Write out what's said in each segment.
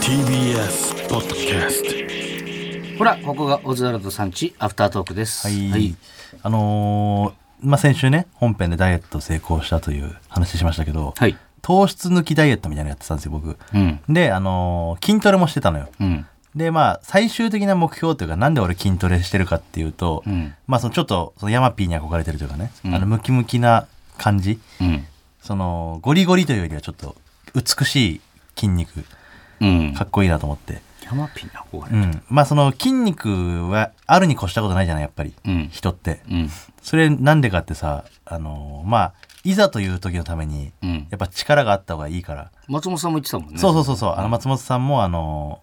TBS ポッドキャストほら、ここがオズワルドさんちアフタートークです。はい、あのーまあ、先週ね本編でダイエット成功したという話しましたけど、はい。糖質抜きダイエットみたいなのやってたんですよ僕うん。で、あのー筋トレもしてたのようん。でまあ最終的な目標というかなんで俺筋トレしてるかっていうと、うん。まあそのちょっとそのヤマピーに憧れてるというかね、うんあのムキムキな感じうん。そのゴリゴリというよりはちょっと美しい筋肉うん。かっこいいなと思って、ヤマピーな憧れ。うん、まあその筋肉はあるに越したことないじゃないやっぱり、うん。人ってうん。それなんでかってさあのまあいざという時のためにうん。やっぱ力があった方がいいから、松本さんも言ってたもんね。そうそうそうそうあの松本さんもあの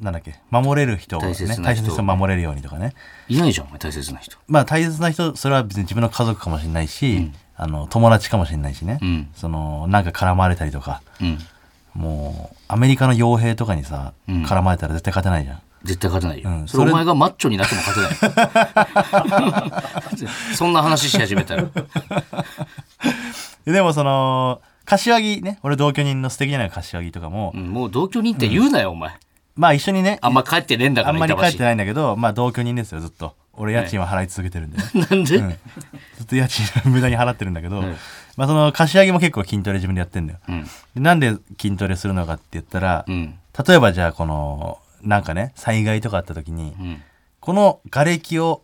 なんだっけ守れる人をね大切な人大切な人を守れるようにとかねいないじゃん、大切な人。まあ大切な人それは別に自分の家族かもしれないし、あの友達かもしれないしね、うん。そのなんか絡まれたりとかうん。もうアメリカの傭兵とかにさ、うん。絡まれたら絶対勝てないじゃん。絶対勝てないよ。うん。それそれお前がマッチョになっても勝てない。そんな話し始めたら。で でもその柏木ね俺同居人の素敵じゃない柏木とかも、うんもう同居人って言うなよ、お前。まあ一緒にねあんま帰ってねえんだから、あんまり板橋帰ってないんだけどまあ同居人ですよずっと。俺家賃は払い続けてるんでね、なんで、うん。ずっと家賃無駄に払ってるんだけど、うんまあその柏木も結構筋トレ自分でやってんだよなんで筋トレするのかって言ったら、うん。例えばじゃあこのなんかね災害とかあった時に、うん。この瓦礫を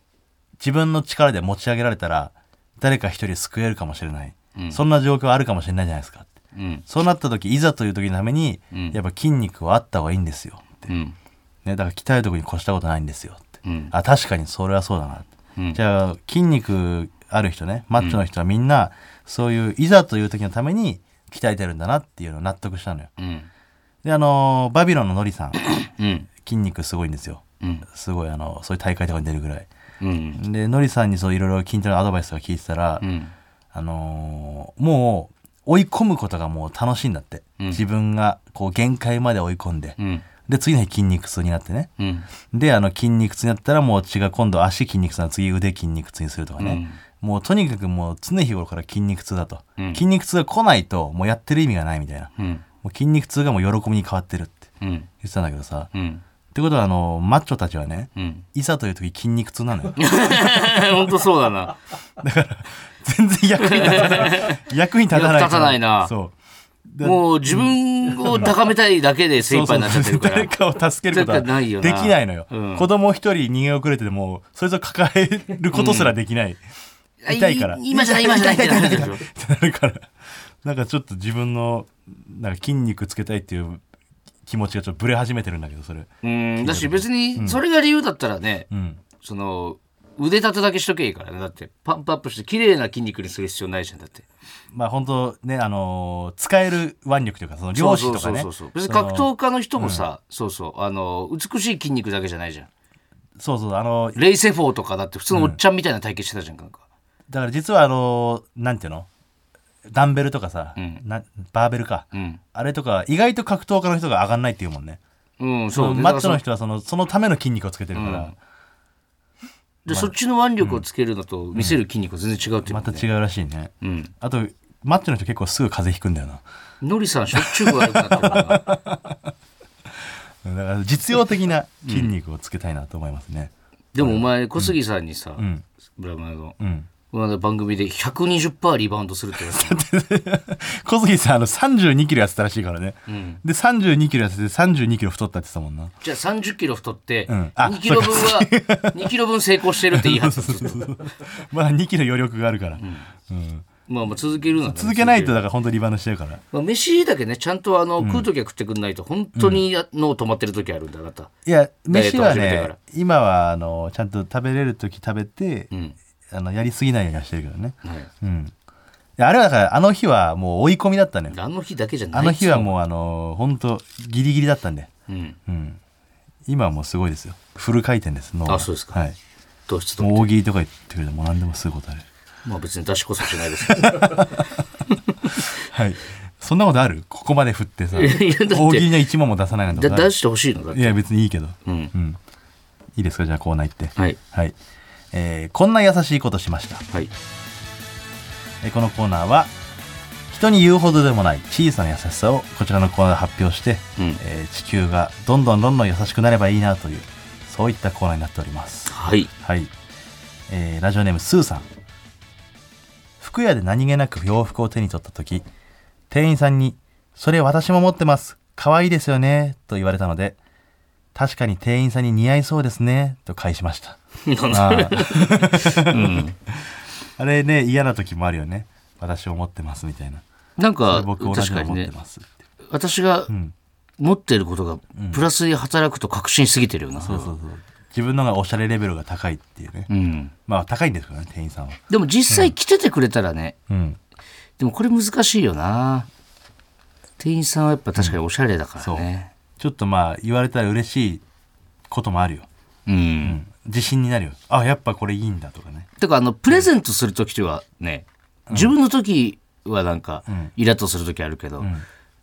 自分の力で持ち上げられたら誰か一人救えるかもしれない、うんそんな状況あるかもしれないじゃないですかうん。そうなった時いざという時のために、うんやっぱ筋肉はあった方がいいんですよって、うん。ね、だから鍛えるとこに越したことないんですよって、うん。あ確かにそれはそうだなって、うんじゃあ筋肉ある人ねマッチョの人はみんな、そういういざという時のために鍛えてるんだなっていうのを納得したのようん。であのーバビロンのノリさんうん。筋肉すごいんですようん。すごいあのそういう大会とかに出るぐらいうん。でノリさんにそういろいろ筋トレのアドバイスとか聞いてたら、うん。あのーもう追い込むことがもう楽しいんだって、うん自分がこう限界まで追い込んで、うん。で次の日筋肉痛になってねうん。であの筋肉痛になったらもう血が今度足筋肉痛な次腕筋肉痛にするとかね、もうとにかくもう常日頃から筋肉痛だと、うん。筋肉痛が来ないともうやってる意味がないみたいな。うん。もう筋肉痛がもう喜びに変わってるってうん。言ってたんだけどさ、うん。ってことはあのマッチョたちはねうん。いざという時筋肉痛なのよ。本当そうだな。全然役に立たない。役に立たないから。役立たないな。そう。でもう自分を高めたいだけで精一杯になっちゃってるから。そうそう誰かを助けることは絶対ないよな。できないのよ、うん。子供一人逃げ遅れててもそいつを抱えることすらできない、痛いから今じゃない、今じゃないってなるでしょ。ってなるからなんかちょっと自分のなんか筋肉つけたいっていう気持ちがちょっとブレ始めてるんだけどそれうん。だし別に、それが理由だったらね、うんその、腕立てだけしとけばいいからね。だって、パンプアップして綺麗な筋肉にする必要ないじゃん。だって。まあ本当ねあのー使える腕力というかその漁師とかねそうそうそうそう別に格闘家の人もさ、そうそう、あの、美しい筋肉だけじゃないじゃん。そうそうあのレイセフォーとかだって普通のおっちゃんみたいな体型してたじゃん。なんかだから実はあのーなんていうの？ダンベルとかさ、うん。なバーベルか、うん。あれとか意外と格闘家の人が上がんないっていうもんね。うん、そそう。う。マッチョの人人はそのそのための筋肉をつけてるから、で、そっちの腕力をつけるのと見せる筋肉は全然違うっていうもんた違うらしいね。うん。あとマッチョの人結構すぐ風邪ひくんだよな。ノリさんしょっちゅう悪くなってるからな。だから実用的な筋肉をつけたいなと思いますね。でもお前、小杉さんにさ、うん。ブラマヨの、うんこの間番組で120%リバウンドするって言われたの小杉さんあの32キロ痩せたらしいからね。うん。で32キロ痩せて32キロ太ったって言ってたもんな。じゃあ30キロ太って、うん。あ2キロ分は、2キロ分成功してるって言い張ってた。まだ2キロ余力があるから、うん。まあまあ続けるなら続けないとだから本当リバウンドしてるから。まあ、飯だけね、ちゃんとあの、食う時は食ってくんないと、本当に脳止まってる時あるんだ、あなた。いや飯はね今はあのちゃんと食べれる時食べて、うん。あのやりすぎないようにはしてるけどね。はい。うん。いやあれはだからあの日はもう追い込みだったのよ。あの日だけじゃない。あの日はう。もうあの本当ギリギリだったんで、うん。うん、今はもうすごいですよ。フル回転です脳が。あそうですか。はい。糖質と。もう大喜利とか言ってくれてもう何でもすることある。まあ別に出しこそしないです。けど。はい。そんなことある？ここまで振ってさ。いやだって大喜利の一問も出さないなんてだことある出してほしいのだって。いや別にいいけど。うん。うん。いいですか？じゃあコーナー行って。はい。はい、えーこんな優しいことしました、はい。えーこのコーナーは人に言うほどでもない小さな優しさをこちらのコーナーで発表して、うん。えー地球がどんどんどんどん優しくなればいいなというそういったコーナーになっております。はい。はい、えーラジオネームスーさん。服屋で何気なく洋服を手に取った時店員さんに「それ私も持ってます。可愛いですよね」と言われたので確かに店員さんに似合いそうですね。と返しました。あうん。あれね嫌な時もあるよね。私も持ってますみたいな。なんか僕同じの持って確かにね。ますって私がん。持ってることがプラスに働くと確信しすぎてるよな、そうそうそう。自分のがおしゃれレベルが高いっていうね、うん、まあ高いんですけどね店員さんは。でも実際来ててくれたらね、うん。でもこれ難しいよな。店員さんはやっぱ確かにおしゃれだからねちょっとまあ言われたら嬉しいこともあるよ。うん、自信になるよ。あやっぱこれいいんだとかね。てかあのプレゼントする時はね、自分の時はなんかん。イラッとする時あるけど、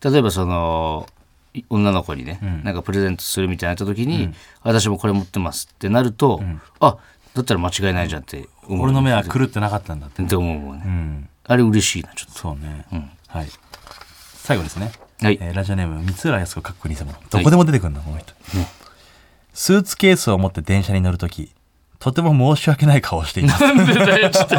例えばそのい女の子にね、なんかプレゼントするみたいになった時に、私もこれ持ってますってなると、あだったら間違いないじゃんって思う。俺の目は狂ってなかったんだって。って思うもんね、うん。あれ嬉しいなちょっそうね、ん。はい。最後ですね、はい。えーラジオネーム三浦靖子かっこ偽物どこでも出てくるんだ、この人、スーツケースを持って電車に乗るときとても申し訳ない顔をしています。となんでだよちょっと。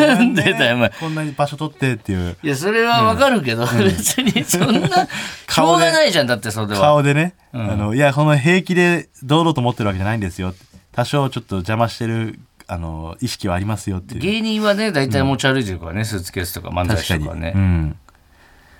なんでだよお前。こんなに場所取ってっていう。いやそれはわかるけど、別にそんな しょうがないじゃんだってそれは。顔でね、あのいやこの平気で堂々と持ってるわけじゃないんですよ。多少ちょっと邪魔してるあの意識はありますよっていう。芸人はね大体持ち歩いてるからね、スーツケースとか漫才師とかね、うん、